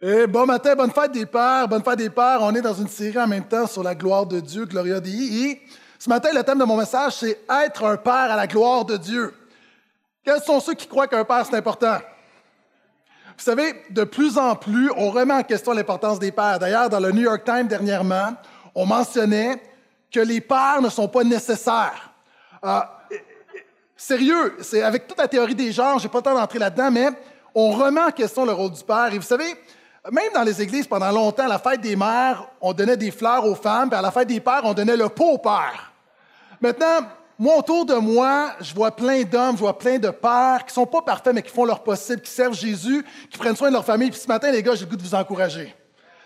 Et bon matin, bonne fête des pères, bonne fête des pères. On est dans une série en même temps sur la gloire de Dieu, Gloria Dei. Ce matin, le thème de mon message, c'est être un père à la gloire de Dieu. Quels sont ceux qui croient qu'un père, c'est important? Vous savez, de plus en plus, on remet en question l'importance des pères. D'ailleurs, dans le New York Times dernièrement, on mentionnait que les pères ne sont pas nécessaires. Euh, sérieux, c'est avec toute la théorie des genres, j'ai pas le temps d'entrer là-dedans, mais on remet en question le rôle du père. Et vous savez, même dans les églises, pendant longtemps, à la fête des mères, on donnait des fleurs aux femmes, puis à la fête des pères, on donnait le pot au père. Maintenant, moi, autour de moi, je vois plein d'hommes, je vois plein de pères qui sont pas parfaits, mais qui font leur possible, qui servent Jésus, qui prennent soin de leur famille. Puis ce matin, les gars, j'ai le goût de vous encourager.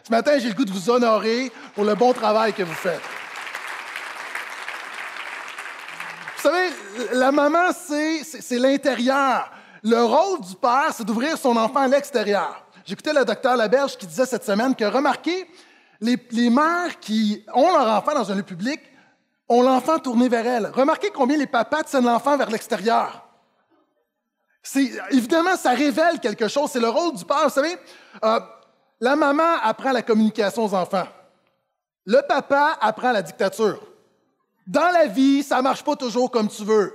Ce matin, j'ai le goût de vous honorer pour le bon travail que vous faites. Vous savez, la maman, c'est l'intérieur. Le rôle du père, c'est d'ouvrir son enfant à l'extérieur. J'écoutais le docteur Laberge qui disait cette semaine que, remarquez, les, mères qui ont leur enfant dans un lieu public ont l'enfant tourné vers elles. Remarquez combien les papas tiennent l'enfant vers l'extérieur. Évidemment, ça révèle quelque chose. C'est le rôle du père. Vous savez, euh, la maman apprend la communication aux enfants. Le papa apprend la dictature. Dans la vie, ça ne marche pas toujours comme tu veux.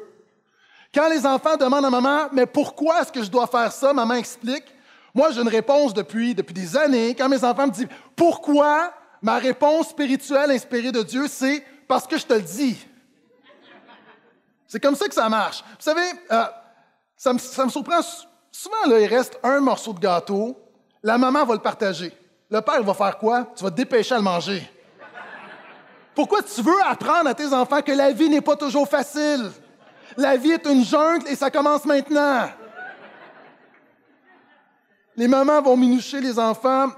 Quand les enfants demandent à maman, mais pourquoi est-ce que je dois faire ça? Maman explique. Moi, j'ai une réponse depuis, depuis des années. Quand mes enfants me disent pourquoi, ma réponse spirituelle inspirée de Dieu, c'est parce que je te le dis. C'est comme ça que ça marche. Vous savez, euh, ça, me, surprend. Souvent, là, il reste un morceau de gâteau. La maman va le partager. Le père va faire quoi? Tu vas te dépêcher à le manger. Pourquoi tu veux apprendre à tes enfants que la vie n'est pas toujours facile? La vie est une jungle et ça commence maintenant. Les mamans vont minoucher les enfants.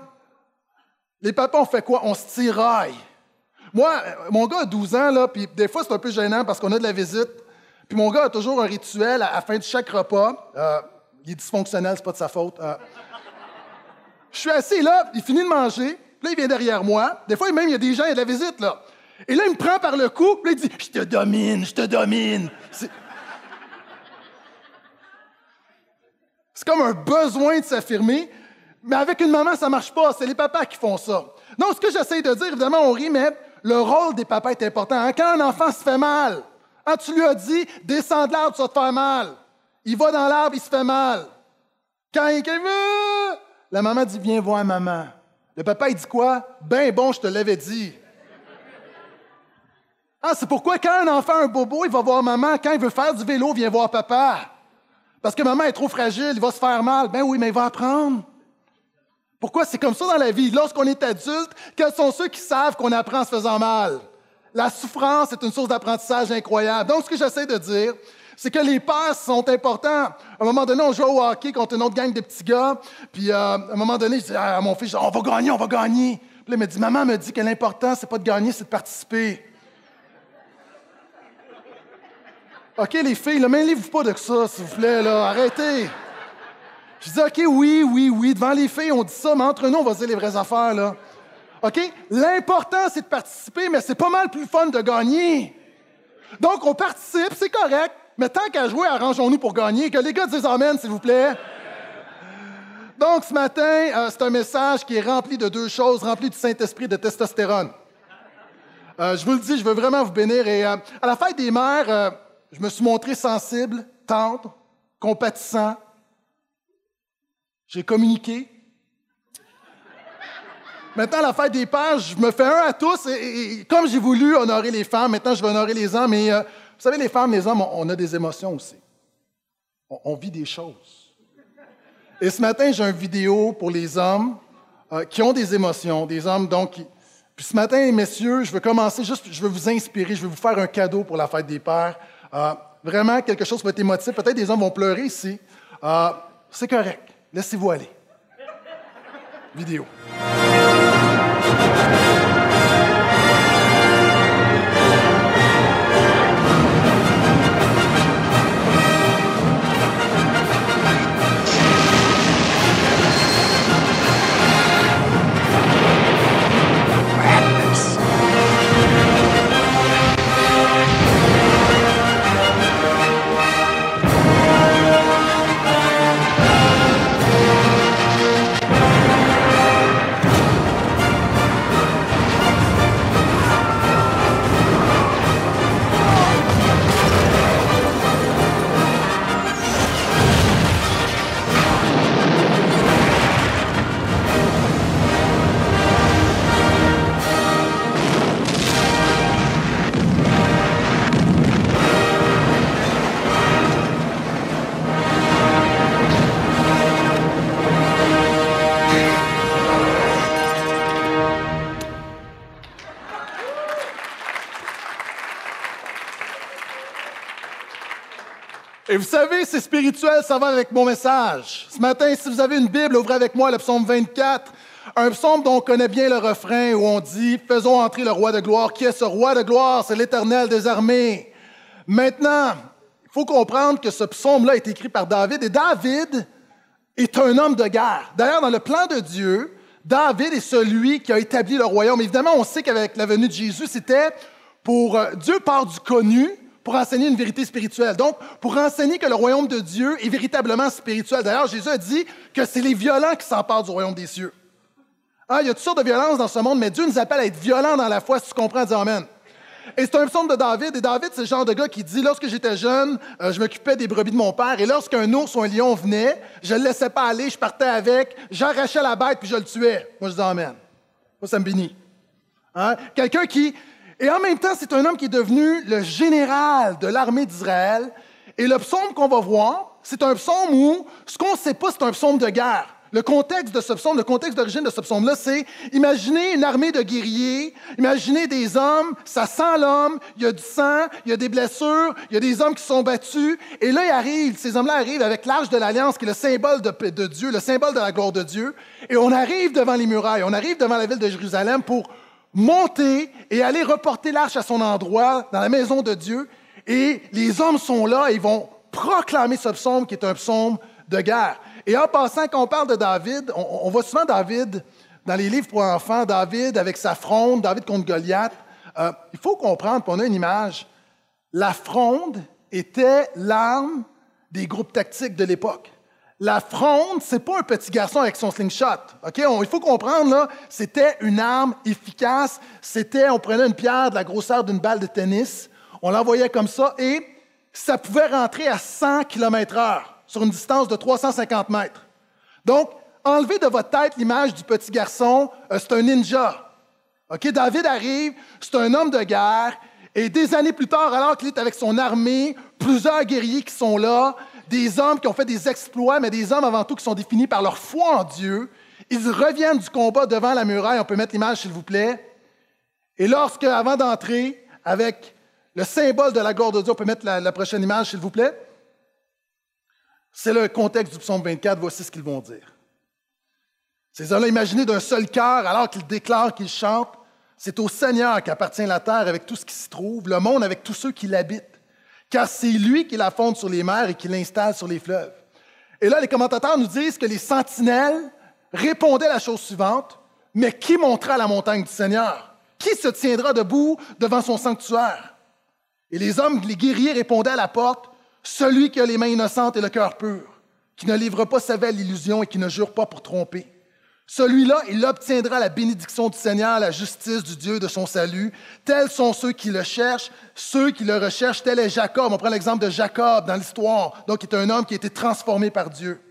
Les papas, on fait quoi? On se tiraille. Moi, mon gars a 12 ans, là, puis des fois, c'est un peu gênant parce qu'on a de la visite. Puis mon gars a toujours un rituel à la fin de chaque repas. Euh, il est dysfonctionnel, c'est pas de sa faute. Euh. je suis assis là, il finit de manger, puis là, il vient derrière moi. Des fois, même, il y a des gens, il y a de la visite, là. Et là, il me prend par le cou, puis là, il dit Je te domine, je te domine. C'est comme un besoin de s'affirmer. Mais avec une maman, ça ne marche pas. C'est les papas qui font ça. Donc, ce que j'essaie de dire, évidemment, on rit, mais le rôle des papas est important. Hein, quand un enfant se fait mal, quand tu lui as dit, descends de l'arbre, tu vas te faire mal. Il va dans l'arbre, il se fait mal. Quand il veut, la maman dit, viens voir maman. Le papa, il dit quoi? Ben bon, je te l'avais dit. Ah, c'est pourquoi quand un enfant a un bobo, il va voir maman. Quand il veut faire du vélo, il vient voir papa. Parce que maman est trop fragile, il va se faire mal. Ben oui, mais il va apprendre. Pourquoi c'est comme ça dans la vie? Lorsqu'on est adulte, quels sont ceux qui savent qu'on apprend en se faisant mal? La souffrance est une source d'apprentissage incroyable. Donc, ce que j'essaie de dire, c'est que les passes sont importants. À un moment donné, on joue au hockey contre une autre gang de petits gars. Puis, euh, à un moment donné, je dis à mon fils, on va gagner, on va gagner. Puis là, il me dit, maman me dit que l'important, c'est pas de gagner, c'est de participer. OK, les filles, mêlez-vous pas de ça, s'il vous plaît, là. Arrêtez. Je dis, OK, oui, oui, oui. Devant les filles, on dit ça, mais entre nous, on va dire les vraies affaires, là. OK? L'important, c'est de participer, mais c'est pas mal plus fun de gagner. Donc, on participe, c'est correct, mais tant qu'à jouer, arrangeons-nous pour gagner. Que les gars disent Amen, s'il vous plaît. Donc, ce matin, euh, c'est un message qui est rempli de deux choses, rempli du Saint-Esprit de testostérone. Euh, je vous le dis, je veux vraiment vous bénir. Et euh, à la fête des mères, je me suis montré sensible, tendre, compatissant. J'ai communiqué. Maintenant, la fête des pères, je me fais un à tous. Et, comme j'ai voulu honorer les femmes, maintenant je vais honorer les hommes. Mais euh, vous savez, les femmes, les hommes, on, a des émotions aussi. On, vit des choses. Et ce matin, j'ai une vidéo pour les hommes euh, qui ont des émotions, des hommes donc Puis ce matin, messieurs, je veux commencer juste, je veux vous inspirer, je veux vous faire un cadeau pour la fête des pères. Euh, vraiment, quelque chose va être émotif. Peut-être des hommes vont pleurer ici. Euh, c'est correct. Laissez-vous aller. Vidéo. Vous savez, c'est spirituel, ça va avec mon message. Ce matin, si vous avez une Bible, ouvrez avec moi le psaume 24, un psaume dont on connaît bien le refrain où on dit Faisons entrer le roi de gloire. Qui est ce roi de gloire? C'est l'Éternel des armées. Maintenant, il faut comprendre que ce psaume-là est écrit par David et David est un homme de guerre. D'ailleurs, dans le plan de Dieu, David est celui qui a établi le royaume. Évidemment, on sait qu'avec la venue de Jésus, c'était pour euh, Dieu part du connu pour enseigner une vérité spirituelle. Donc, pour enseigner que le royaume de Dieu est véritablement spirituel. D'ailleurs, Jésus a dit que c'est les violents qui s'emparent du royaume des cieux. Ah, il y a toutes sortes de violences dans ce monde, mais Dieu nous appelle à être violents dans la foi, si tu comprends, dis Amen. Et c'est un psaume de David. Et David, c'est le genre de gars qui dit Lorsque j'étais jeune, euh, je m'occupais des brebis de mon père. Et lorsqu'un ours ou un lion venait, je ne le laissais pas aller, je partais avec, j'arrachais la bête puis je le tuais. Moi, je dis Amen. Moi, ça me bénit. Hein? Quelqu'un qui. Et en même temps, c'est un homme qui est devenu le général de l'armée d'Israël. Et le psaume qu'on va voir, c'est un psaume où ce qu'on ne sait pas, c'est un psaume de guerre. Le contexte de ce psaume, le contexte d'origine de ce psaume-là, c'est imaginez une armée de guerriers, imaginez des hommes, ça sent l'homme, il y a du sang, il y a des blessures, il y a des hommes qui sont battus. Et là, ils arrivent, ces hommes-là arrivent avec l'arche de l'Alliance, qui est le symbole de, de Dieu, le symbole de la gloire de Dieu. Et on arrive devant les murailles, on arrive devant la ville de Jérusalem pour monter et aller reporter l'arche à son endroit, dans la maison de Dieu. Et les hommes sont là et ils vont proclamer ce psaume qui est un psaume de guerre. Et en passant, quand on parle de David, on, voit souvent David dans les livres pour enfants, David avec sa fronde, David contre Goliath. Euh, il faut comprendre, qu'on a une image. La fronde était l'arme des groupes tactiques de l'époque. La fronde, c'est pas un petit garçon avec son slingshot. Ok, il faut comprendre c'était une arme efficace. C'était, on prenait une pierre de la grosseur d'une balle de tennis, on l'envoyait comme ça et ça pouvait rentrer à 100 km/h sur une distance de 350 mètres. Donc, enlevez de votre tête l'image du petit garçon, euh, c'est un ninja. David arrive, c'est un homme de guerre, et des années plus tard, alors qu'il est avec son armée, plusieurs guerriers qui sont là, des hommes qui ont fait des exploits, mais des hommes avant tout qui sont définis par leur foi en Dieu, ils reviennent du combat devant la muraille. On peut mettre l'image, s'il vous plaît. Et lorsque, avant d'entrer, avec le symbole de la gloire de Dieu, on peut mettre la prochaine image, s'il vous plaît. C'est le contexte du psaume 24, voici ce qu'ils vont dire. Ces hommes-là, imaginez d'un seul cœur, alors qu'ils déclarent, qu'ils chantent, c'est au Seigneur qu'appartient la terre avec tout ce qui s'y trouve, le monde avec tous ceux qui l'habitent, car c'est lui qui la fonde sur les mers et qui l'installe sur les fleuves. Et là, les commentateurs nous disent que les sentinelles répondaient la chose suivante, mais qui montera la montagne du Seigneur? Qui se tiendra debout devant son sanctuaire? Et les hommes, les guerriers répondaient à la porte, celui qui a les mains innocentes et le cœur pur, qui ne livre pas sa vie à l'illusion et qui ne jure pas pour tromper. Celui-là, il obtiendra la bénédiction du Seigneur, la justice du Dieu de son salut. Tels sont ceux qui le cherchent, ceux qui le recherchent. Tel est Jacob. On prend l'exemple de Jacob dans l'histoire, donc qui est un homme qui a été transformé par Dieu.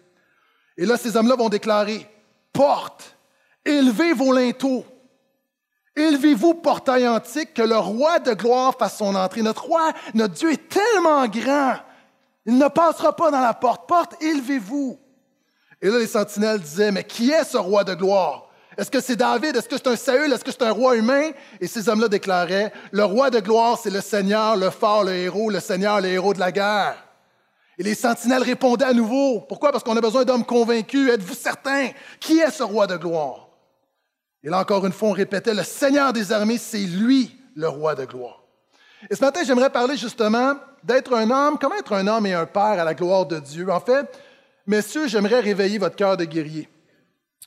Et là, ces hommes-là vont déclarer, porte, élevez vos linteaux, élevez-vous, portail antique, que le roi de gloire fasse son entrée. Notre roi, notre Dieu est tellement grand il ne passera pas dans la porte. Porte, élevez-vous. Et là, les sentinelles disaient, mais qui est ce roi de gloire? Est-ce que c'est David? Est-ce que c'est un Saül? Est-ce que c'est un roi humain? Et ces hommes-là déclaraient, le roi de gloire, c'est le Seigneur, le fort, le héros, le Seigneur, le héros de la guerre. Et les sentinelles répondaient à nouveau. Pourquoi? Parce qu'on a besoin d'hommes convaincus. Êtes-vous certains? Qui est ce roi de gloire? Et là, encore une fois, on répétait, le Seigneur des armées, c'est lui, le roi de gloire. Et ce matin, j'aimerais parler justement d'être un homme, comment être un homme et un père à la gloire de Dieu? En fait, messieurs, j'aimerais réveiller votre cœur de guerrier.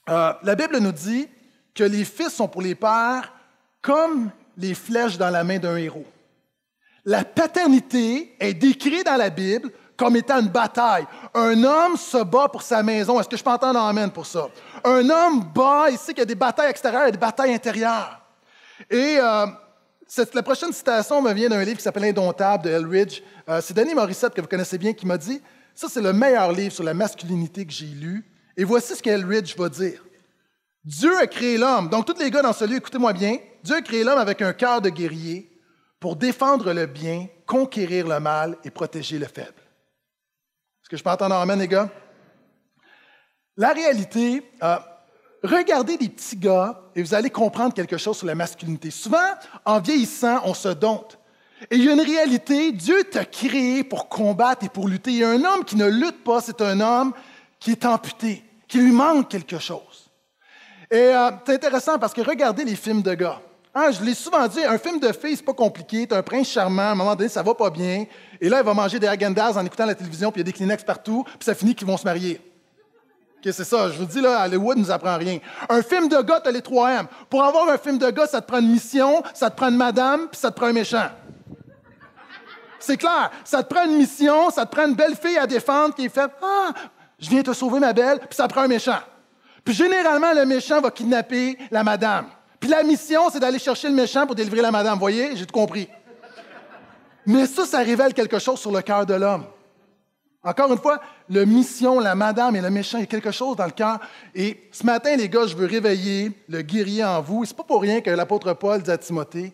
Euh, la Bible nous dit que les fils sont pour les pères comme les flèches dans la main d'un héros. La paternité est décrite dans la Bible comme étant une bataille. Un homme se bat pour sa maison. Est-ce que je peux entendre amène pour ça? Un homme bat, ici qu'il y a des batailles extérieures et des batailles intérieures. Et euh, la prochaine citation me vient d'un livre qui s'appelle Indomptable de Elridge. Euh, c'est Denis Morissette, que vous connaissez bien, qui m'a dit Ça, c'est le meilleur livre sur la masculinité que j'ai lu. Et voici ce qu'Elridge va dire. Dieu a créé l'homme. Donc, tous les gars dans ce lieu, écoutez-moi bien. Dieu a créé l'homme avec un cœur de guerrier pour défendre le bien, conquérir le mal et protéger le faible. Est-ce que je peux entendre amène, les gars? La réalité, euh, regardez des petits gars et vous allez comprendre quelque chose sur la masculinité. Souvent, en vieillissant, on se dompte. Et il y a une réalité, Dieu t'a créé pour combattre et pour lutter. Il y a un homme qui ne lutte pas, c'est un homme qui est amputé, qui lui manque quelque chose. Et euh, c'est intéressant parce que regardez les films de gars. Hein, je l'ai souvent dit, un film de filles, c'est pas compliqué. Tu un prince charmant, à un moment donné, ça va pas bien. Et là, il va manger des agendas en écoutant la télévision, puis il y a des Kleenex partout, puis ça finit qu'ils vont se marier. OK, c'est ça. Je vous dis, là, Hollywood nous apprend rien. Un film de gars, tu as les trois M. Pour avoir un film de gars, ça te prend une mission, ça te prend une madame, puis ça te prend un méchant. C'est clair. Ça te prend une mission, ça te prend une belle fille à défendre qui est faite Ah, je viens te sauver, ma belle, puis ça prend un méchant. Puis généralement, le méchant va kidnapper la madame. Puis la mission, c'est d'aller chercher le méchant pour délivrer la madame. Voyez, j'ai tout compris. Mais ça, ça révèle quelque chose sur le cœur de l'homme. Encore une fois, le mission, la madame et le méchant, il y a quelque chose dans le cœur. Et ce matin, les gars, je veux réveiller le guerrier en vous. Ce n'est pas pour rien que l'apôtre Paul dit à Timothée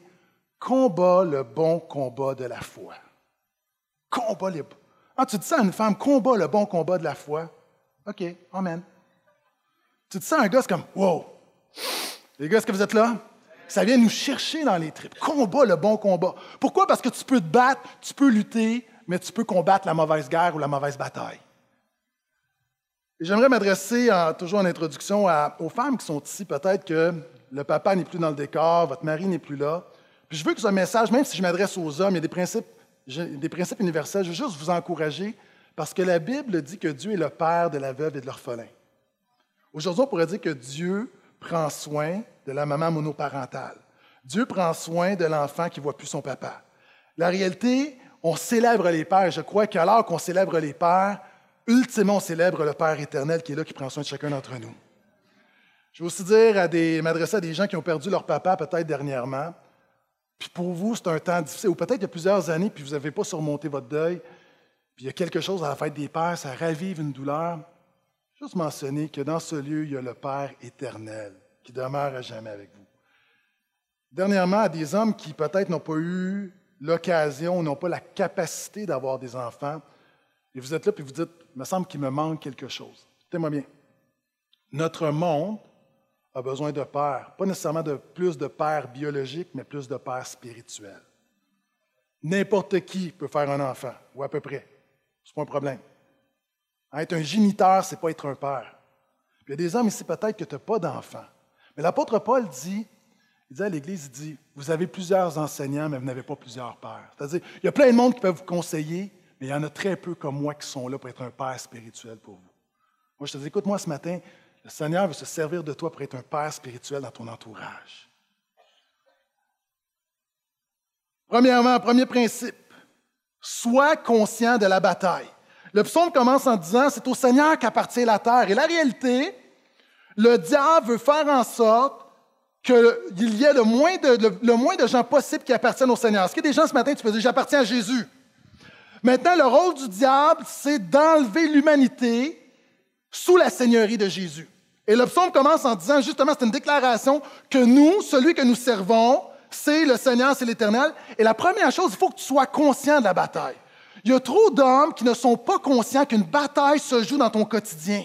combat le bon combat de la foi. Combat les. Ah, tu dis ça à une femme, combat le bon combat de la foi. OK, Amen. Tu dis ça à un gars, c'est comme Wow! Les gars, est-ce que vous êtes là? Ça vient nous chercher dans les tripes. Combat le bon combat. Pourquoi? Parce que tu peux te battre, tu peux lutter, mais tu peux combattre la mauvaise guerre ou la mauvaise bataille. J'aimerais m'adresser, toujours en introduction, aux femmes qui sont ici. Peut-être que le papa n'est plus dans le décor, votre mari n'est plus là. Puis je veux que ce message, même si je m'adresse aux hommes, il y a des principes, des principes universels, je veux juste vous encourager parce que la Bible dit que Dieu est le père de la veuve et de l'orphelin. Aujourd'hui, on pourrait dire que Dieu prend soin de la maman monoparentale. Dieu prend soin de l'enfant qui ne voit plus son papa. La réalité, on célèbre les pères. Je crois qu'alors qu'on célèbre les pères, ultimement, on célèbre le Père éternel qui est là, qui prend soin de chacun d'entre nous. Je veux aussi dire à des, m'adresser à des gens qui ont perdu leur papa peut-être dernièrement. Puis pour vous, c'est un temps difficile, ou peut-être il y a plusieurs années, puis vous n'avez pas surmonté votre deuil. Puis il y a quelque chose à la fête des pères, ça ravive une douleur. Juste mentionner que dans ce lieu, il y a le Père éternel qui demeure à jamais avec vous. Dernièrement, à des hommes qui peut-être n'ont pas eu l'occasion, n'ont pas la capacité d'avoir des enfants, et vous êtes là et vous dites, il me semble qu'il me manque quelque chose. Écoutez-moi bien. Notre monde a besoin de pères, pas nécessairement de plus de pères biologiques, mais plus de pères spirituels. N'importe qui peut faire un enfant, ou à peu près. Ce n'est pas un problème. Être un géniteur, ce n'est pas être un père. il y a des hommes ici peut-être que tu n'as pas d'enfants. Mais l'apôtre Paul dit, il dit à l'Église, il dit, vous avez plusieurs enseignants, mais vous n'avez pas plusieurs pères. C'est-à-dire, il y a plein de monde qui peuvent vous conseiller, mais il y en a très peu comme moi qui sont là pour être un père spirituel pour vous. Moi, je te dis, écoute-moi ce matin, le Seigneur veut se servir de toi pour être un père spirituel dans ton entourage. Premièrement, premier principe, sois conscient de la bataille. Le psaume commence en disant, c'est au Seigneur qu'appartient la terre. Et la réalité, le diable veut faire en sorte qu'il y ait le moins, de, gens possible qui appartiennent au Seigneur. Est-ce qu'il y a des gens ce matin, tu peux dire, j'appartiens à Jésus? Maintenant, le rôle du diable, c'est d'enlever l'humanité sous la seigneurie de Jésus. Et le psaume commence en disant, justement, c'est une déclaration que nous, celui que nous servons, c'est le Seigneur, c'est l'Éternel. Et la première chose, il faut que tu sois conscient de la bataille. Il y a trop d'hommes qui ne sont pas conscients qu'une bataille se joue dans ton quotidien.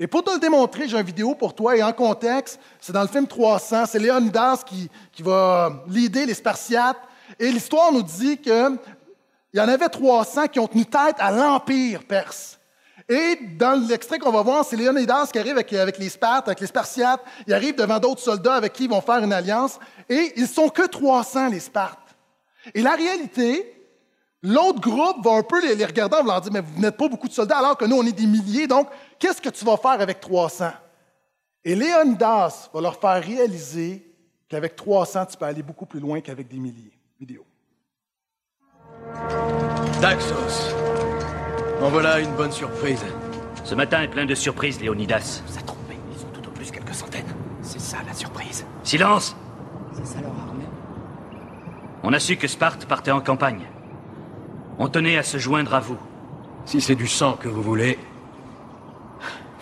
Et pour te le démontrer, j'ai une vidéo pour toi et en contexte, c'est dans le film 300, c'est Léonidas qui, va leader les Spartiates. Et l'histoire nous dit qu'il y en avait 300 qui ont tenu tête à l'Empire perse. Et dans l'extrait qu'on va voir, c'est Léonidas qui arrive avec, les Spartes, avec les Spartiates. Il arrive devant d'autres soldats avec qui ils vont faire une alliance. Et ils sont que 300, les Spartes. Et la réalité, L'autre groupe va un peu les, regarder en leur dire Mais vous n'êtes pas beaucoup de soldats, alors que nous, on est des milliers. Donc, qu'est-ce que tu vas faire avec 300 Et Léonidas va leur faire réaliser qu'avec 300, tu peux aller beaucoup plus loin qu'avec des milliers. Vidéo. Daxos. En voilà une bonne surprise. Ce matin est plein de surprises, Léonidas. Ça trompé. Ils sont tout au plus quelques centaines. C'est ça la surprise. Silence C'est ça leur armée On a su que Sparte partait en campagne. On tenait à se joindre à vous. Si c'est du sang que vous voulez,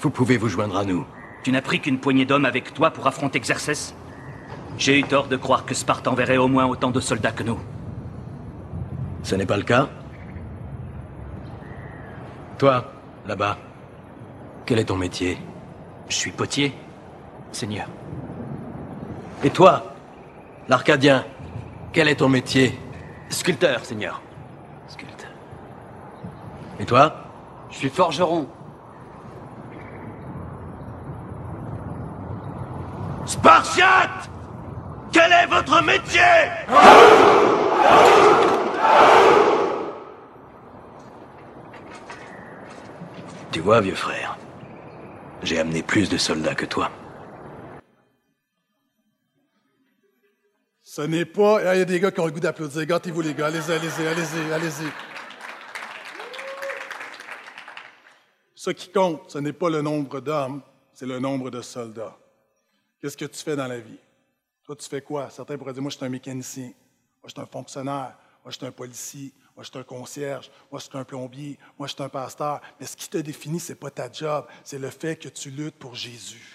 vous pouvez vous joindre à nous. Tu n'as pris qu'une poignée d'hommes avec toi pour affronter Xerxès? J'ai eu tort de croire que Sparte enverrait au moins autant de soldats que nous. Ce n'est pas le cas Toi, là-bas, quel est ton métier? Je suis potier, Seigneur. Et toi, l'Arcadien, quel est ton métier? Sculpteur, Seigneur. Sculpteur. Et toi? Je suis forgeron. Spartiate Quel est votre métier? Vois, vieux frère, j'ai amené plus de soldats que toi. Ce n'est pas. Il y a des gars qui ont le goût d'applaudir. Gâtez-vous, les gars. Allez-y, allez-y, allez-y, allez-y. Ce qui compte, ce n'est pas le nombre d'hommes, c'est le nombre de soldats. Qu'est-ce que tu fais dans la vie? Toi, tu fais quoi? Certains pourraient dire Moi, je suis un mécanicien. Moi, je suis un fonctionnaire. Moi, je suis un policier. Moi, je suis un concierge. Moi, je suis un plombier. Moi, je suis un pasteur. Mais ce qui te définit, ce n'est pas ta job, c'est le fait que tu luttes pour Jésus.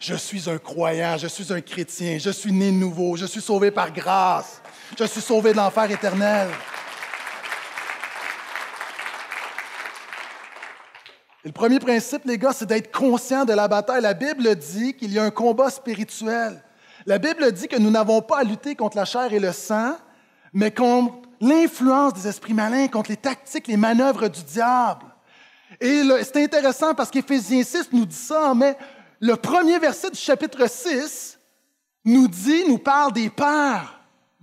Je suis un croyant, je suis un chrétien, je suis né nouveau, je suis sauvé par grâce, je suis sauvé de l'enfer éternel. Et le premier principe, les gars, c'est d'être conscient de la bataille. La Bible dit qu'il y a un combat spirituel. La Bible dit que nous n'avons pas à lutter contre la chair et le sang, mais contre l'influence des esprits malins, contre les tactiques, les manœuvres du diable. Et c'est intéressant parce qu'Éphésiens 6 nous dit ça, mais le premier verset du chapitre 6 nous dit, nous parle des pères,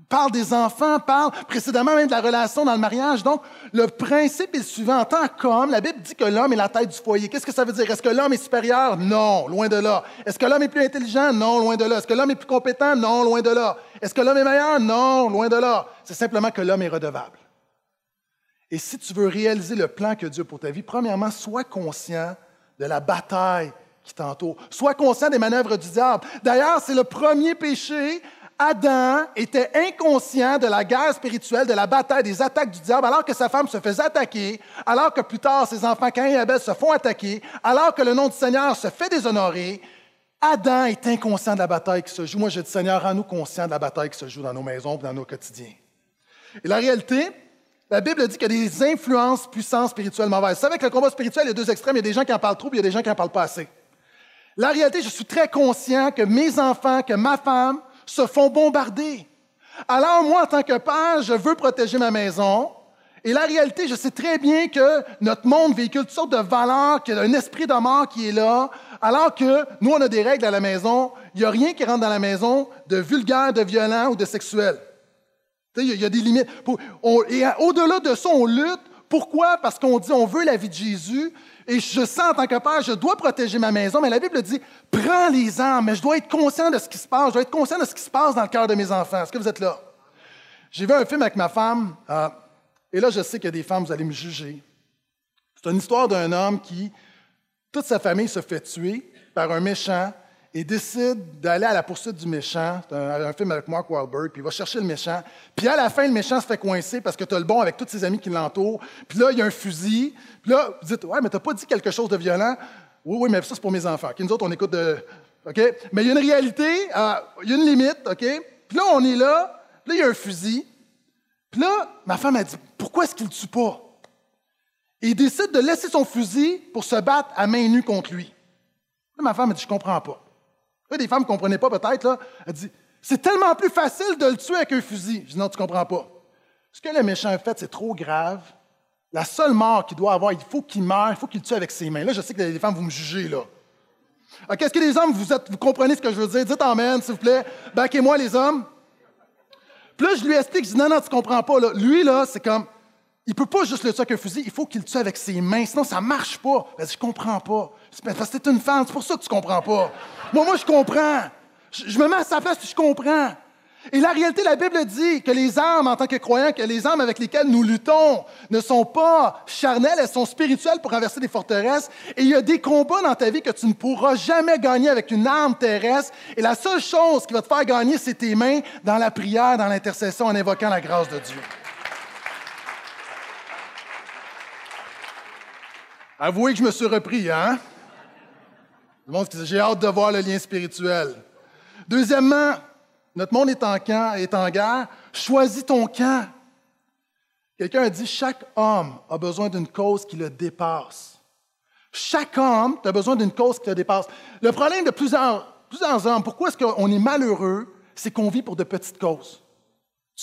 parle des enfants, parle précédemment même de la relation dans le mariage. Donc, le principe est le suivant. En tant qu'homme, la Bible dit que l'homme est la tête du foyer. Qu'est-ce que ça veut dire? Est-ce que l'homme est supérieur? Non, loin de là. Est-ce que l'homme est plus intelligent? Non, loin de là. Est-ce que l'homme est plus compétent? Non, loin de là. Est-ce que l'homme est meilleur? Non, loin de là. C'est simplement que l'homme est redevable. Et si tu veux réaliser le plan que Dieu a pour ta vie, premièrement, sois conscient de la bataille qui t'entoure. Sois conscient des manœuvres du diable. D'ailleurs, c'est le premier péché. Adam était inconscient de la guerre spirituelle, de la bataille, des attaques du diable, alors que sa femme se faisait attaquer, alors que plus tard ses enfants Cain et Abel se font attaquer, alors que le nom du Seigneur se fait déshonorer. Adam est inconscient de la bataille qui se joue. Moi, je dis, Seigneur, rends-nous conscients de la bataille qui se joue dans nos maisons, dans nos quotidiens. Et la réalité, la Bible dit qu'il y a des influences puissantes spirituelles mauvaises. Vous savez que le combat spirituel, il y a deux extrêmes. Il y a des gens qui en parlent trop, puis il y a des gens qui en parlent pas assez. La réalité, je suis très conscient que mes enfants, que ma femme se font bombarder. Alors, moi, en tant que père, je veux protéger ma maison. Et la réalité, je sais très bien que notre monde véhicule toutes sortes de valeurs, qu'il y a un esprit de mort qui est là, alors que nous, on a des règles à la maison. Il n'y a rien qui rentre dans la maison de vulgaire, de violent ou de sexuel. Il y, a- des limites. Et au-delà de ça, on lutte. Pourquoi? Parce qu'on dit on veut la vie de Jésus. Et je sens en tant que père, je dois protéger ma maison. Mais la Bible dit prends les armes, mais je dois être conscient de ce qui se passe. Je dois être conscient de ce qui se passe dans le cœur de mes enfants. Est-ce que vous êtes là? J'ai vu un film avec ma femme. euh, et là, je sais qu'il y a des femmes, vous allez me juger. C'est une histoire d'un homme qui, toute sa famille se fait tuer par un méchant et décide d'aller à la poursuite du méchant. C'est un, film avec Mark Wahlberg, puis il va chercher le méchant. Puis à la fin, le méchant se fait coincer parce que tu as le bon avec tous ses amis qui l'entourent. Puis là, il y a un fusil. Puis là, vous dites, ouais, mais tu n'as pas dit quelque chose de violent? Oui, oui, mais ça, c'est pour mes enfants. OK, nous autres, on écoute de. OK? Mais il y a une réalité, euh, il y a une limite, OK? Puis là, on est là, puis là, il y a un fusil. Puis là, ma femme a dit, pourquoi est-ce qu'il ne tue pas? Et il décide de laisser son fusil pour se battre à main nue contre lui. Là, ma femme a dit, je comprends pas. Des femmes ne comprenaient pas peut-être, là. Elle dit, c'est tellement plus facile de le tuer avec un fusil. Je dis, non, tu comprends pas. Ce que le méchant a fait, c'est trop grave. La seule mort qu'il doit avoir, il faut qu'il meure, il faut qu'il le tue avec ses mains. Là, je sais que les femmes, vous me jugez, là. OK, est-ce que les hommes, vous, êtes, vous comprenez ce que je veux dire? Dites Amen, s'il vous plaît. Baquez-moi, les hommes. Puis là, je lui explique, je dis, non, non, tu comprends pas. Lui, là, c'est comme, il peut pas juste le tuer avec un fusil, il faut qu'il le tue avec ses mains, sinon ça marche pas. Elle dit, je comprends pas. C'est parce que une femme, c'est pour ça que tu comprends pas. Moi, moi, je comprends. Je, me mets à sa place, je comprends. Et la réalité, la Bible dit que les armes, en tant que croyants, que les armes avec lesquelles nous luttons ne sont pas charnelles, elles sont spirituelles pour renverser des forteresses. Et il y a des combats dans ta vie que tu ne pourras jamais gagner avec une arme terrestre. Et la seule chose qui va te faire gagner, c'est tes mains dans la prière, dans l'intercession, en invoquant la grâce de Dieu. Avouez que je me suis repris, hein? J'ai hâte de voir le lien spirituel. Deuxièmement, notre monde est en camp, est en guerre. Choisis ton camp. Quelqu'un a dit chaque homme a besoin d'une cause qui le dépasse. Chaque homme a besoin d'une cause qui le dépasse. Le problème de plusieurs, plusieurs hommes, pourquoi est-ce qu'on est malheureux, c'est qu'on vit pour de petites causes.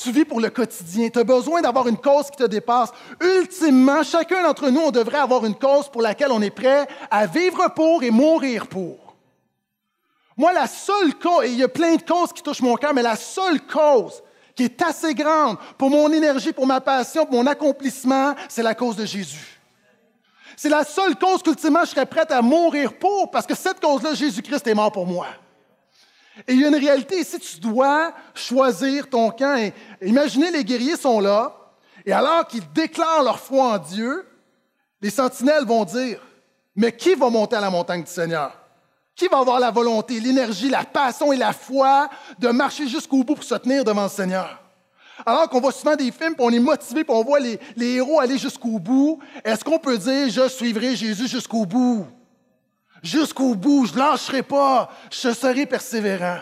Tu vis pour le quotidien. Tu as besoin d'avoir une cause qui te dépasse. Ultimement, chacun d'entre nous, on devrait avoir une cause pour laquelle on est prêt à vivre pour et mourir pour. Moi, la seule cause, et il y a plein de causes qui touchent mon cœur, mais la seule cause qui est assez grande pour mon énergie, pour ma passion, pour mon accomplissement, c'est la cause de Jésus. C'est la seule cause qu'ultimement je serais prête à mourir pour, parce que cette cause-là, Jésus-Christ est mort pour moi. Et il y a une réalité ici, tu dois choisir ton camp. Imaginez, les guerriers sont là, et alors qu'ils déclarent leur foi en Dieu, les sentinelles vont dire, mais qui va monter à la montagne du Seigneur? Qui va avoir la volonté, l'énergie, la passion et la foi de marcher jusqu'au bout pour se tenir devant le Seigneur? Alors qu'on voit souvent des films, puis on est motivé, puis on voit les héros aller jusqu'au bout, est-ce qu'on peut dire, je suivrai Jésus jusqu'au bout? Jusqu'au bout, je ne lâcherai pas, je serai persévérant.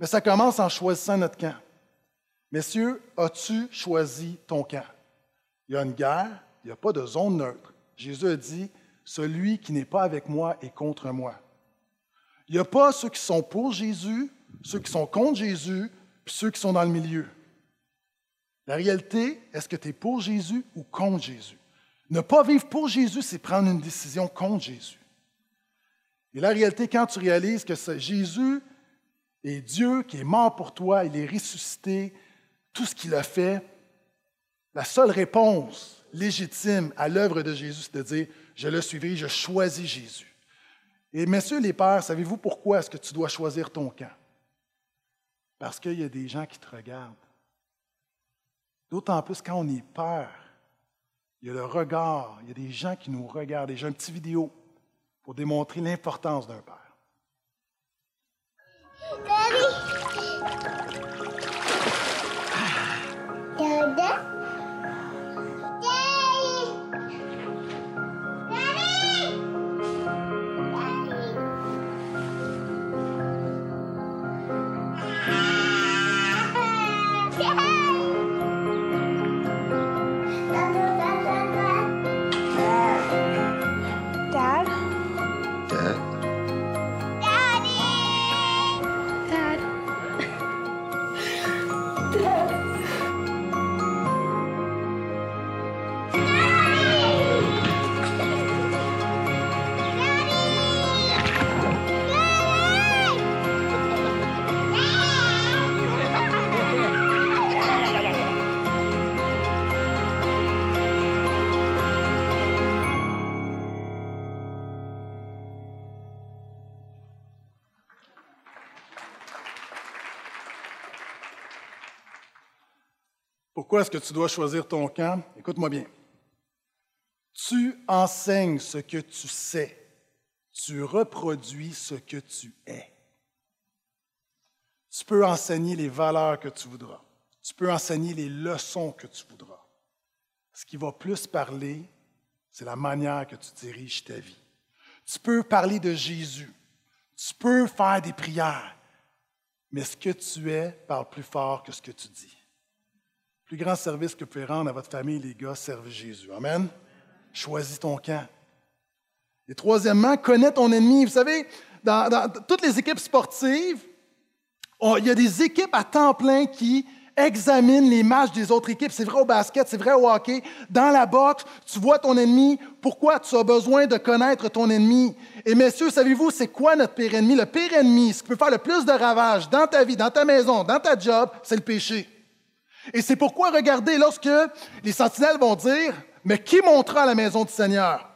Mais ça commence en choisissant notre camp. Messieurs, as-tu choisi ton camp? Il y a une guerre, il n'y a pas de zone neutre. Jésus a dit, celui qui n'est pas avec moi est contre moi. Il n'y a pas ceux qui sont pour Jésus, ceux qui sont contre Jésus, puis ceux qui sont dans le milieu. La réalité, est-ce que tu es pour Jésus ou contre Jésus? Ne pas vivre pour Jésus, c'est prendre une décision contre Jésus. Et la réalité, quand tu réalises que Jésus est Dieu qui est mort pour toi, il est ressuscité, tout ce qu'il a fait, la seule réponse légitime à l'œuvre de Jésus, c'est de dire, je le suivrai, je choisis Jésus. Et messieurs les pères, savez-vous pourquoi est-ce que tu dois choisir ton camp? Parce qu'il y a des gens qui te regardent. D'autant plus quand on est peur, il y a le regard, il y a des gens qui nous regardent. Et j'ai une petite vidéo pour démontrer l'importance d'un père. Est-ce que tu dois choisir ton camp? Écoute-moi bien. Tu enseignes ce que tu sais. Tu reproduis ce que tu es. Tu peux enseigner les valeurs que tu voudras. Tu peux enseigner les leçons que tu voudras. Ce qui va plus parler, c'est la manière que tu diriges ta vie. Tu peux parler de Jésus. Tu peux faire des prières. Mais ce que tu es parle plus fort que ce que tu dis. Plus grand service que vous pouvez rendre à votre famille, les gars, servez Jésus. Amen. Choisis ton camp. Et troisièmement, connais ton ennemi. Vous savez, dans, toutes les équipes sportives, il y a des équipes à temps plein qui examinent les matchs des autres équipes. C'est vrai au basket, c'est vrai au hockey. Dans la boxe, tu vois ton ennemi. Pourquoi tu as besoin de connaître ton ennemi? Et messieurs, savez-vous, c'est quoi notre pire ennemi? Le pire ennemi, ce qui peut faire le plus de ravages dans ta vie, dans ta maison, dans ta job, c'est le péché. Et c'est pourquoi, regardez, lorsque les sentinelles vont dire, mais qui montera à la maison du Seigneur?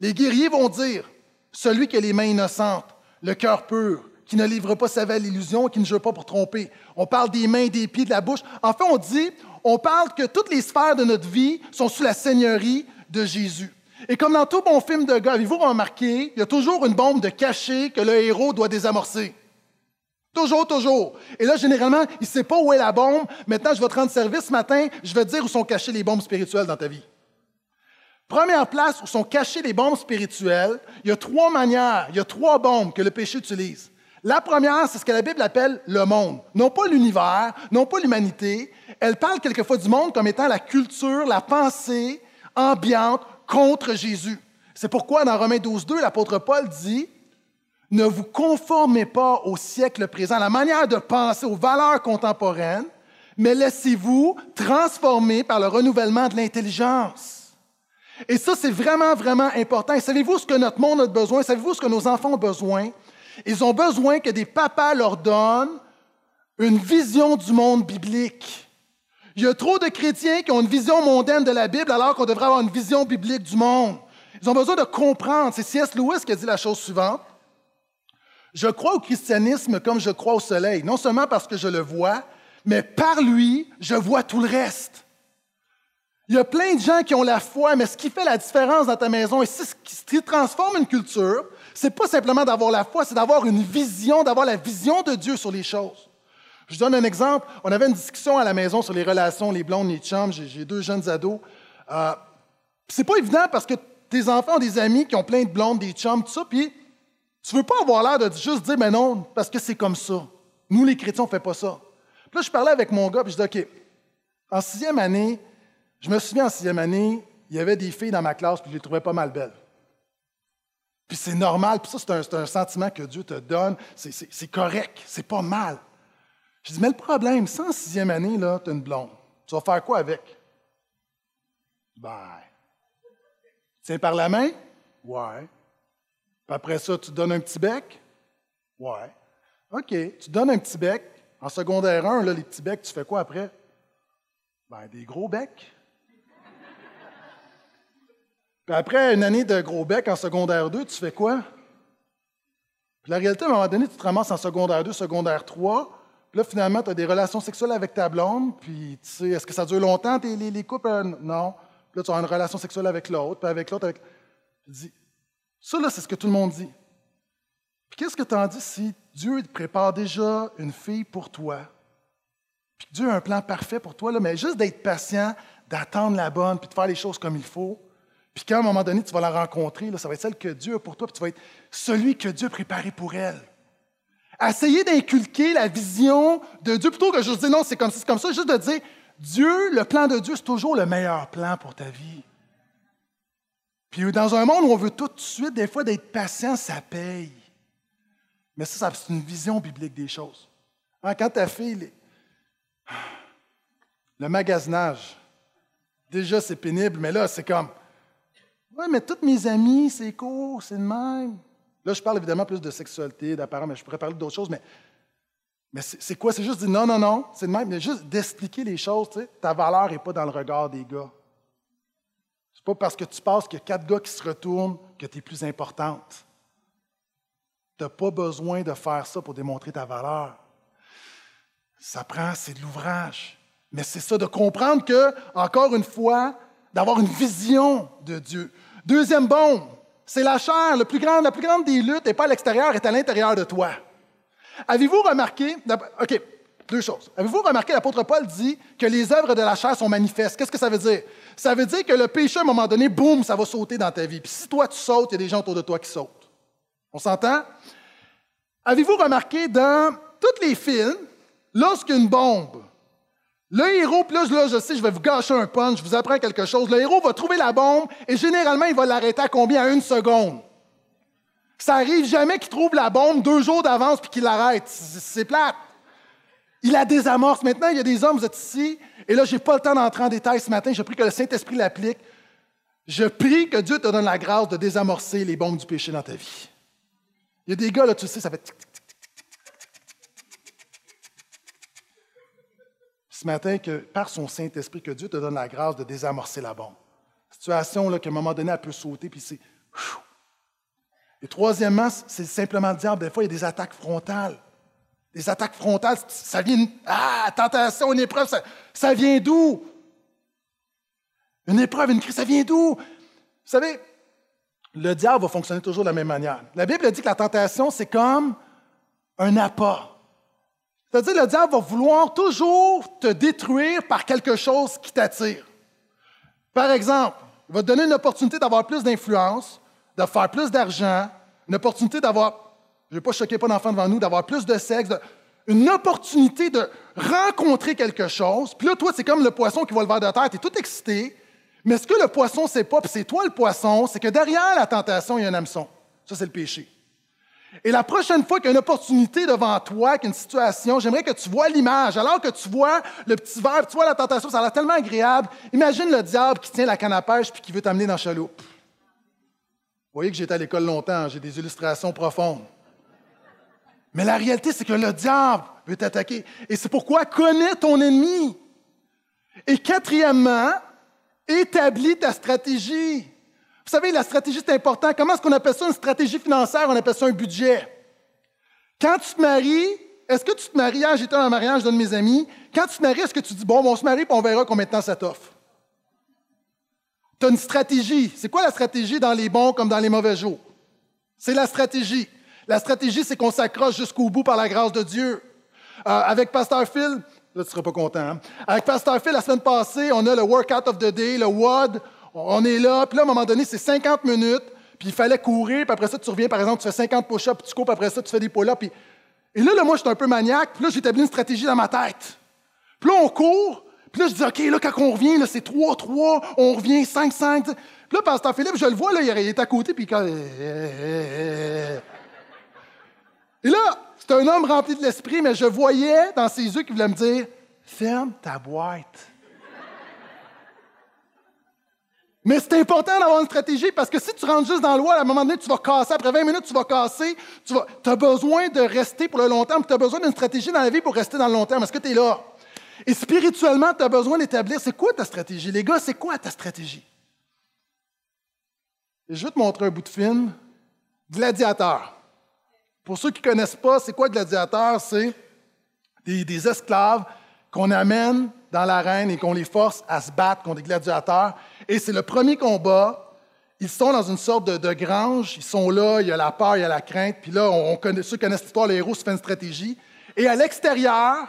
Les guerriers vont dire, celui qui a les mains innocentes, le cœur pur, qui ne livre pas sa à l'illusion, qui ne joue pas pour tromper. On parle des mains, des pieds, de la bouche. En fait, on dit, on parle que toutes les sphères de notre vie sont sous la seigneurie de Jésus. Et comme dans tout bon film de gars, avez-vous remarqué, il y a toujours une bombe de cachet que le héros doit désamorcer. Toujours, toujours. Et là, généralement, il ne sait pas où est la bombe. Maintenant, je vais te rendre service ce matin. Je vais te dire où sont cachées les bombes spirituelles dans ta vie. Première place où sont cachées les bombes spirituelles, il y a trois manières, il y a trois bombes que le péché utilise. La première, c'est ce que la Bible appelle le monde. Non pas l'univers, non pas l'humanité. Elle parle quelquefois du monde comme étant la culture, la pensée ambiante contre Jésus. C'est pourquoi dans Romains 12, 2, l'apôtre Paul dit ne vous conformez pas au siècle présent, à la manière de penser, aux valeurs contemporaines, mais laissez-vous transformer par le renouvellement de l'intelligence. Et ça, c'est vraiment, vraiment important. Savez-vous ce que notre monde a besoin? Savez-vous ce que nos enfants ont besoin? Ils ont besoin que des papas leur donnent une vision du monde biblique. Il y a trop de chrétiens qui ont une vision mondaine de la Bible alors qu'on devrait avoir une vision biblique du monde. Ils ont besoin de comprendre. C'est C.S. Lewis qui a dit la chose suivante. Je crois au christianisme comme je crois au soleil, non seulement parce que je le vois, mais par lui, je vois tout le reste. Il y a plein de gens qui ont la foi, mais ce qui fait la différence dans ta maison et ce qui transforme une culture, c'est pas simplement d'avoir la foi, c'est d'avoir une vision, d'avoir la vision de Dieu sur les choses. Je donne un exemple. On avait une discussion à la maison sur les relations, les blondes, les chums. J'ai deux jeunes ados. Euh, c'est pas évident parce que tes enfants ont des amis qui ont plein de blondes, des chums, tout ça, puis tu veux pas avoir l'air de juste dire, mais non, parce que c'est comme ça. Nous, les chrétiens, on fait pas ça. Puis là, je parlais avec mon gars, puis je dis, OK, en sixième année, je me souviens en sixième année, il y avait des filles dans ma classe, puis je les trouvais pas mal belles. Puis c'est normal, puis ça, c'est un, un, sentiment que Dieu te donne, c'est correct, c'est pas mal. Je dis, mais le problème, c'est en sixième année, là, tu as une blonde. Tu vas faire quoi avec? Ben, tiens par la main? Ouais. Puis après ça, tu donnes un petit bec? Ouais. OK, tu donnes un petit bec. En secondaire 1, là, les petits becs, tu fais quoi après? Ben, des gros becs. Puis après une année de gros bec en secondaire 2, tu fais quoi? Puis la réalité, à un moment donné, tu te ramasses en secondaire 2, secondaire 3, là, finalement, tu as des relations sexuelles avec ta blonde, puis tu sais, est-ce que ça dure longtemps, les, les, couples? Euh, non. Puis là, tu as une relation sexuelle avec l'autre, puis avec l'autre, avec. Tu dis, ça, là, c'est ce que tout le monde dit. Puis qu'est-ce que tu en dis si Dieu prépare déjà une fille pour toi? Puis Dieu a un plan parfait pour toi, mais juste d'être patient, d'attendre la bonne, puis de faire les choses comme il faut. Puis qu'à un moment donné, tu vas la rencontrer, là, ça va être celle que Dieu a pour toi, puis tu vas être celui que Dieu a préparé pour elle. Essayer d'inculquer la vision de Dieu plutôt que juste dire non, c'est comme ça, c'est comme ça, juste de dire Dieu, le plan de Dieu, c'est toujours le meilleur plan pour ta vie. Puis dans un monde où on veut tout de suite, des fois, d'être patient, ça paye. Mais ça, c'est une vision biblique des choses. Hein, quand as fait le magasinage, déjà c'est pénible, mais là, c'est comme Oui, mais toutes mes amis, c'est court, c'est le même. Là, je parle évidemment plus de sexualité, d'apparence, mais je pourrais parler d'autres choses, mais, mais c'est quoi? C'est juste dire non, non, non, c'est le même, mais juste d'expliquer les choses. Tu sais, ta valeur n'est pas dans le regard des gars. Pas parce que tu penses qu'il y a quatre gars qui se retournent que tu es plus importante. Tu n'as pas besoin de faire ça pour démontrer ta valeur. Ça prend, c'est de l'ouvrage. Mais c'est ça, de comprendre que, encore une fois, d'avoir une vision de Dieu. Deuxième bombe, c'est la chair. La plus grande des luttes n'est pas à l'extérieur, est à l'intérieur de toi. Avez-vous remarqué, OK, deux choses. Avez-vous remarqué, l'apôtre Paul dit que les œuvres de la chair sont manifestes? Qu'est-ce que ça veut dire? Ça veut dire que le péché, à un moment donné, boum, ça va sauter dans ta vie. Puis si toi, tu sautes, il y a des gens autour de toi qui sautent. On s'entend? Avez-vous remarqué dans tous les films, lorsqu'une bombe le héros, puis là, je sais, je vais vous gâcher un punch, je vous apprends quelque chose. Le héros va trouver la bombe et généralement, il va l'arrêter à combien? À une seconde. Ça arrive jamais qu'il trouve la bombe deux jours d'avance puis qu'il l'arrête. C'est plate. Il la désamorce. Maintenant, il y a des hommes, vous êtes ici, et là, je n'ai pas le temps d'entrer en détail ce matin. Je prie que le Saint-Esprit l'applique. Je prie que Dieu te donne la grâce de désamorcer les bombes du péché dans ta vie. Il y a des gars, là, tu sais, ça fait ce matin que par son Saint-Esprit, que Dieu te donne la grâce de désamorcer la bombe. Situation là, qu'à un moment donné, elle peut sauter, puis c'est. Et troisièmement, c'est simplement le diable. Des fois, il y a des attaques frontales. Des attaques frontales, ça vient. Ah, tentation, une épreuve, ça, ça vient d'où? Une épreuve, une crise, ça vient d'où? Vous savez, le diable va fonctionner toujours de la même manière. La Bible dit que la tentation, c'est comme un appât. C'est-à-dire, le diable va vouloir toujours te détruire par quelque chose qui t'attire. Par exemple, il va te donner une opportunité d'avoir plus d'influence, de faire plus d'argent, une opportunité d'avoir, je ne vais pas choquer pas d'enfants devant nous, d'avoir plus de sexe, une opportunité de rencontrer quelque chose. Puis là, toi, c'est comme le poisson qui va le vers de terre, tu es tout excité. Mais ce que le poisson ne sait pas, puis c'est toi le poisson, c'est que derrière la tentation, il y a un hameçon. Ça, c'est le péché. Et la prochaine fois qu'il y a une opportunité devant toi, qu'il y a une situation, j'aimerais que tu vois l'image. Alors que tu vois le petit verre, tu vois la tentation, ça a l'air tellement agréable. Imagine le diable qui tient la canne à pêche puis qui veut t'amener dans la chaloupe. Vous voyez que j'étais à l'école longtemps, j'ai des illustrations profondes. Mais la réalité, c'est que le diable veut t'attaquer. Et c'est pourquoi connais ton ennemi. Et quatrièmement, établis ta stratégie. Vous savez, la stratégie, c'est important. Comment est-ce qu'on appelle ça une stratégie financière? On appelle ça un budget. Quand tu te maries, est-ce que tu te maries? J'étais un mariage d'un de mes amis. Quand tu te maries, est-ce que tu dis, bon, on se marie, puis on verra combien de temps ça t'offre? Tu as une stratégie. C'est quoi la stratégie dans les bons comme dans les mauvais jours? C'est la stratégie. La stratégie, c'est qu'on s'accroche jusqu'au bout par la grâce de Dieu. Euh, avec Pasteur Phil, là, tu seras pas content. Hein? Avec Pasteur Phil, la semaine passée, on a le Workout of the Day, le WOD. On est là, puis là, à un moment donné, c'est 50 minutes, puis il fallait courir, puis après ça, tu reviens, par exemple, tu fais 50 push-ups, puis tu cours, puis après ça, tu fais des pull-ups. Puis... Et là, là, moi, je suis un peu maniaque, puis là, j'ai établi une stratégie dans ma tête. Puis là, on court, puis là, je dis, OK, là, quand on revient, c'est 3-3, on revient 5-5. Puis là, Pasteur Philippe, je le vois, là, il est à côté, puis quand. Et là, c'est un homme rempli de l'esprit, mais je voyais dans ses yeux qu'il voulait me dire Ferme ta boîte. Mais c'est important d'avoir une stratégie parce que si tu rentres juste dans l'eau, à un moment donné, tu vas casser. Après 20 minutes, tu vas casser. Tu as besoin de rester pour le long terme. Tu as besoin d'une stratégie dans la vie pour rester dans le long terme. Est-ce que tu es là? Et spirituellement, tu as besoin d'établir c'est quoi ta stratégie? Les gars, c'est quoi ta stratégie? Et je vais te montrer un bout de film. Gladiateur. Pour ceux qui ne connaissent pas, c'est quoi gladiateur? C'est des, esclaves qu'on amène dans l'arène et qu'on les force à se battre contre des gladiateurs. Et c'est le premier combat. Ils sont dans une sorte de, grange. Ils sont là, il y a la peur, il y a la crainte. Puis là, on connaît, ceux qui connaissent l'histoire, les héros se font une stratégie. Et à l'extérieur,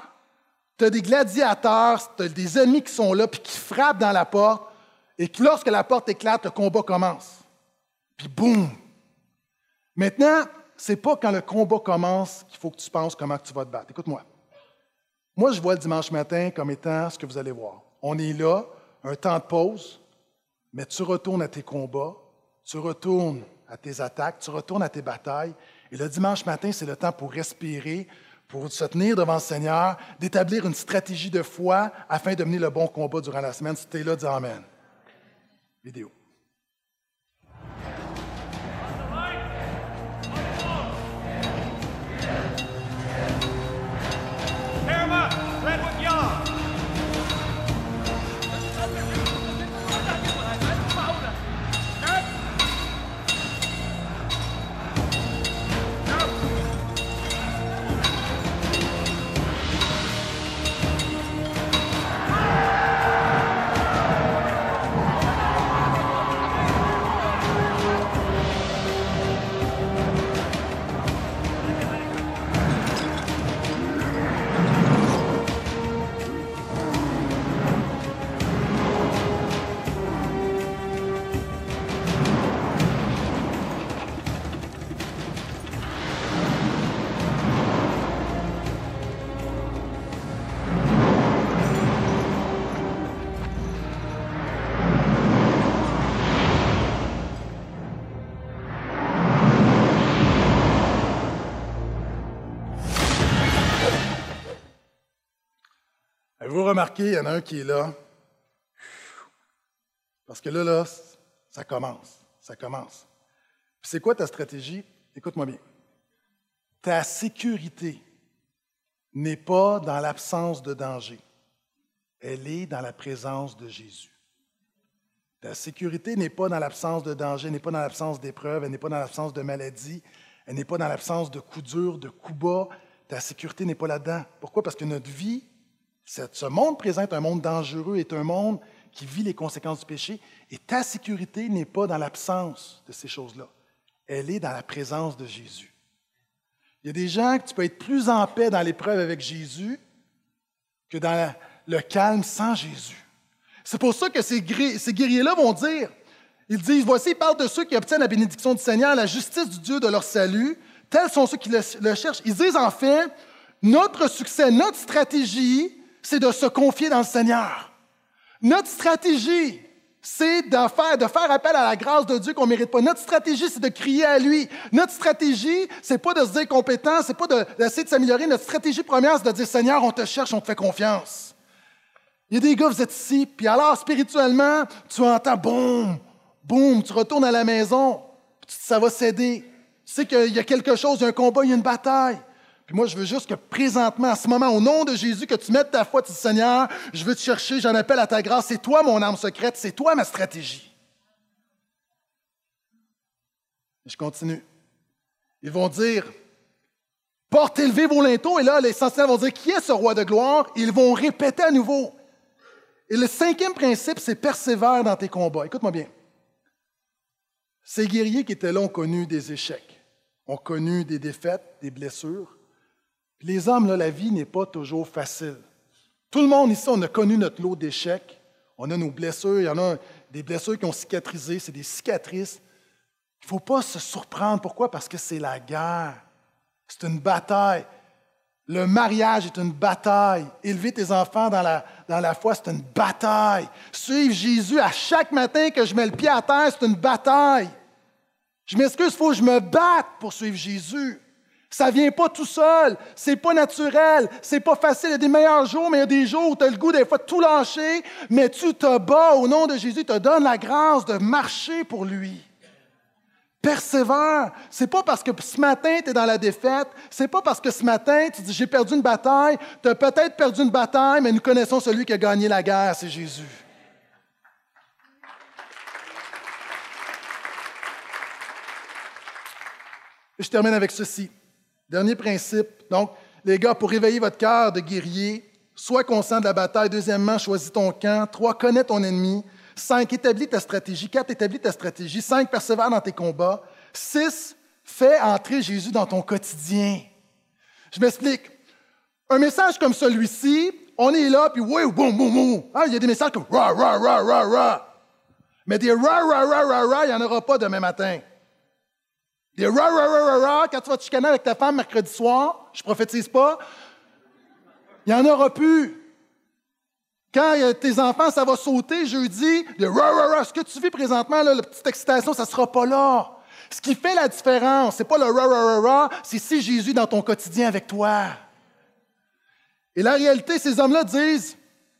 tu as des gladiateurs, tu des ennemis qui sont là, puis qui frappent dans la porte. Et lorsque la porte éclate, le combat commence. Puis boum! Maintenant, c'est pas quand le combat commence qu'il faut que tu penses comment tu vas te battre. Écoute-moi. Moi, je vois le dimanche matin comme étant ce que vous allez voir. On est là, un temps de pause, mais tu retournes à tes combats, tu retournes à tes attaques, tu retournes à tes batailles. Et le dimanche matin, c'est le temps pour respirer, pour se tenir devant le Seigneur, d'établir une stratégie de foi afin de mener le bon combat durant la semaine. Si tu es là, dis Amen. Vidéo. Remarqué, il y en a un qui est là. Parce que là, là, ça commence. Ça commence. C'est quoi ta stratégie? Écoute-moi bien. Ta sécurité n'est pas dans l'absence de danger. Elle est dans la présence de Jésus. Ta sécurité n'est pas dans l'absence de danger, n'est pas dans l'absence d'épreuves, elle n'est pas dans l'absence de maladie, elle n'est pas dans l'absence de coups durs, de coups bas. Ta sécurité n'est pas là-dedans. Pourquoi? Parce que notre vie ce monde présent est un monde dangereux, est un monde qui vit les conséquences du péché, et ta sécurité n'est pas dans l'absence de ces choses-là. Elle est dans la présence de Jésus. Il y a des gens que tu peux être plus en paix dans l'épreuve avec Jésus que dans le calme sans Jésus. C'est pour ça que ces, guerriers-là vont dire, ils disent, voici, ils parlent de ceux qui obtiennent la bénédiction du Seigneur, la justice du Dieu de leur salut. Tels sont ceux qui le, cherchent. Ils disent en fait, notre succès, notre stratégie, c'est de se confier dans le Seigneur. Notre stratégie, c'est de faire, appel à la grâce de Dieu qu'on ne mérite pas. Notre stratégie, c'est de crier à lui. Notre stratégie, c'est pas de se dire compétent, c'est pas d'essayer de, s'améliorer. Notre stratégie première, c'est de dire Seigneur, on te cherche, on te fait confiance. Il y a des gars, vous êtes ici, puis alors spirituellement, tu entends boum, boum, tu retournes à la maison, ça va céder. Tu sais qu'il y a quelque chose, il y a un combat, il y a une bataille. Puis moi, je veux juste que présentement, à ce moment, au nom de Jésus, que tu mettes ta foi, tu dis Seigneur, je veux te chercher, j'en appelle à ta grâce. C'est toi mon arme secrète, c'est toi ma stratégie. je continue. Ils vont dire Portez, élevez vos linteaux. Et là, les sentinelles vont dire Qui est ce roi de gloire? Ils vont répéter à nouveau. Et le cinquième principe, c'est persévère dans tes combats. Écoute-moi bien. Ces guerriers qui étaient là ont connu des échecs, ont connu des défaites, des blessures. Les hommes, la vie n'est pas toujours facile. Tout le monde ici, on a connu notre lot d'échecs. On a nos blessures. Il y en a des blessures qui ont cicatrisé. C'est des cicatrices. Il ne faut pas se surprendre. Pourquoi? Parce que c'est la guerre. C'est une bataille. Le mariage est une bataille. Élever tes enfants dans la, dans la foi, c'est une bataille. Suivre Jésus à chaque matin que je mets le pied à terre, c'est une bataille. Je m'excuse, il faut que je me batte pour suivre Jésus. Ça vient pas tout seul, c'est pas naturel, c'est pas facile. Il y a des meilleurs jours, mais il y a des jours où tu as le goût des fois de tout lâcher, mais tu te bats au nom de Jésus, te donne la grâce de marcher pour lui. Persévère. C'est pas parce que ce matin tu es dans la défaite, c'est pas parce que ce matin tu dis j'ai perdu une bataille, tu as peut-être perdu une bataille, mais nous connaissons celui qui a gagné la guerre, c'est Jésus. je termine avec ceci. Dernier principe. Donc, les gars, pour réveiller votre cœur de guerrier, sois conscient de la bataille. Deuxièmement, choisis ton camp. Trois, connais ton ennemi. Cinq, établis ta stratégie. Quatre, établis ta stratégie. Cinq, persévère dans tes combats. Six, fais entrer Jésus dans ton quotidien. Je m'explique. Un message comme celui-ci, on est là, puis oui, boum, boum, boum. Ah, il y a des messages comme ra, ra, ra, ra, ra. Mais des ra, ra, ra, ra, ra, il n'y en aura pas demain matin. Des ra, ra, ra, ra, ra, quand tu vas te chicaner avec ta femme mercredi soir, je prophétise pas, il n'y en aura plus. Quand tes enfants, ça va sauter jeudi, des ra, ra, ra, ce que tu vis présentement, la petite excitation, ça ne sera pas là. Ce qui fait la différence, ce n'est pas le ra, ra, ra, ra, c'est si Jésus dans ton quotidien avec toi. Et la réalité, ces hommes-là disent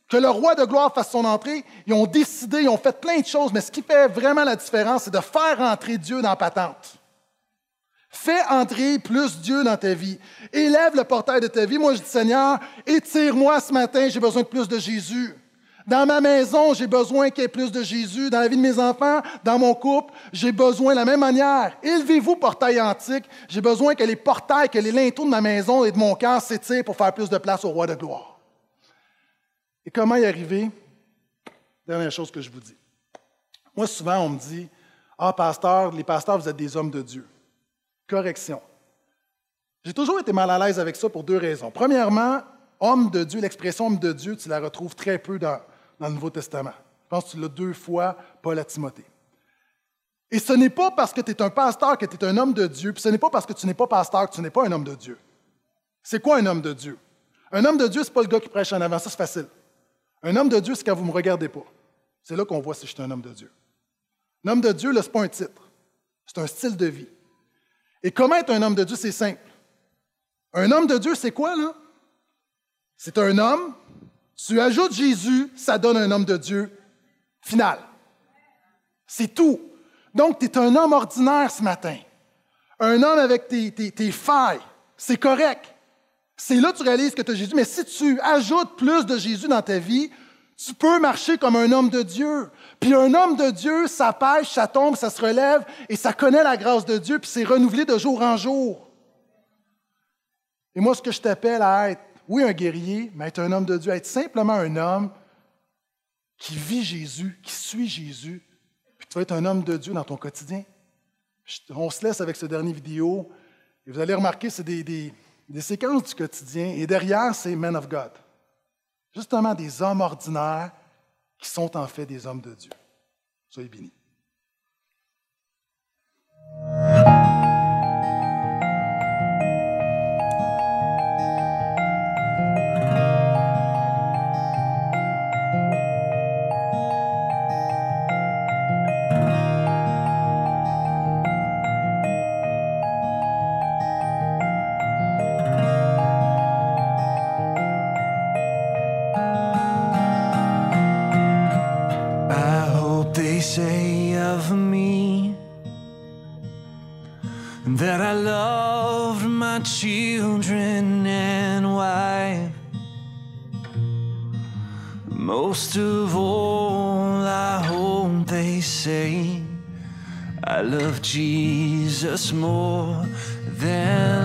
que le roi de gloire fasse son entrée. Ils ont décidé, ils ont fait plein de choses, mais ce qui fait vraiment la différence, c'est de faire entrer Dieu dans la patente. Fais entrer plus Dieu dans ta vie. Élève le portail de ta vie. Moi, je dis, Seigneur, étire-moi ce matin, j'ai besoin de plus de Jésus. Dans ma maison, j'ai besoin qu'il y ait plus de Jésus. Dans la vie de mes enfants, dans mon couple, j'ai besoin de la même manière. Élevez-vous, portail antique. J'ai besoin que les portails, que les linteaux de ma maison et de mon cœur s'étirent pour faire plus de place au roi de gloire. Et comment y arriver? Dernière chose que je vous dis. Moi, souvent, on me dit Ah, pasteur, les pasteurs, vous êtes des hommes de Dieu correction. J'ai toujours été mal à l'aise avec ça pour deux raisons. Premièrement, homme de Dieu, l'expression homme de Dieu, tu la retrouves très peu dans, le Nouveau Testament. Je pense que tu l'as deux fois, Paul à Timothée. Et ce n'est pas parce que tu es un pasteur que tu es un homme de Dieu, puis ce n'est pas parce que tu n'es pas pasteur que tu n'es pas un homme de Dieu. C'est quoi un homme de Dieu? Un homme de Dieu, ce n'est pas le gars qui prêche en avant, ça c'est facile. Un homme de Dieu, c'est quand vous ne me regardez pas. C'est là qu'on voit si je suis un homme de Dieu. Un homme de Dieu, ce n'est pas un titre, c'est un style de vie. Et comment être un homme de Dieu, c'est simple. Un homme de Dieu, c'est quoi, là? C'est un homme, tu ajoutes Jésus, ça donne un homme de Dieu final. C'est tout. Donc, tu es un homme ordinaire ce matin. Un homme avec tes, tes failles. C'est correct. C'est là que tu réalises que tu as Jésus. Mais si tu ajoutes plus de Jésus dans ta vie, tu peux marcher comme un homme de Dieu. Puis un homme de Dieu, ça pêche, ça tombe, ça se relève, et ça connaît la grâce de Dieu, puis c'est renouvelé de jour en jour. Et moi, ce que je t'appelle à être, oui, un guerrier, mais être un homme de Dieu, être simplement un homme qui vit Jésus, qui suit Jésus, puis tu vas être un homme de Dieu dans ton quotidien. On se laisse avec ce dernier vidéo, et vous allez remarquer, c'est des, séquences du quotidien, et derrière, c'est Men of God. Justement, des hommes ordinaires qui sont en fait des hommes de Dieu. Soyez bénis. my children and wife. Most of all, I hope they say I love Jesus more than.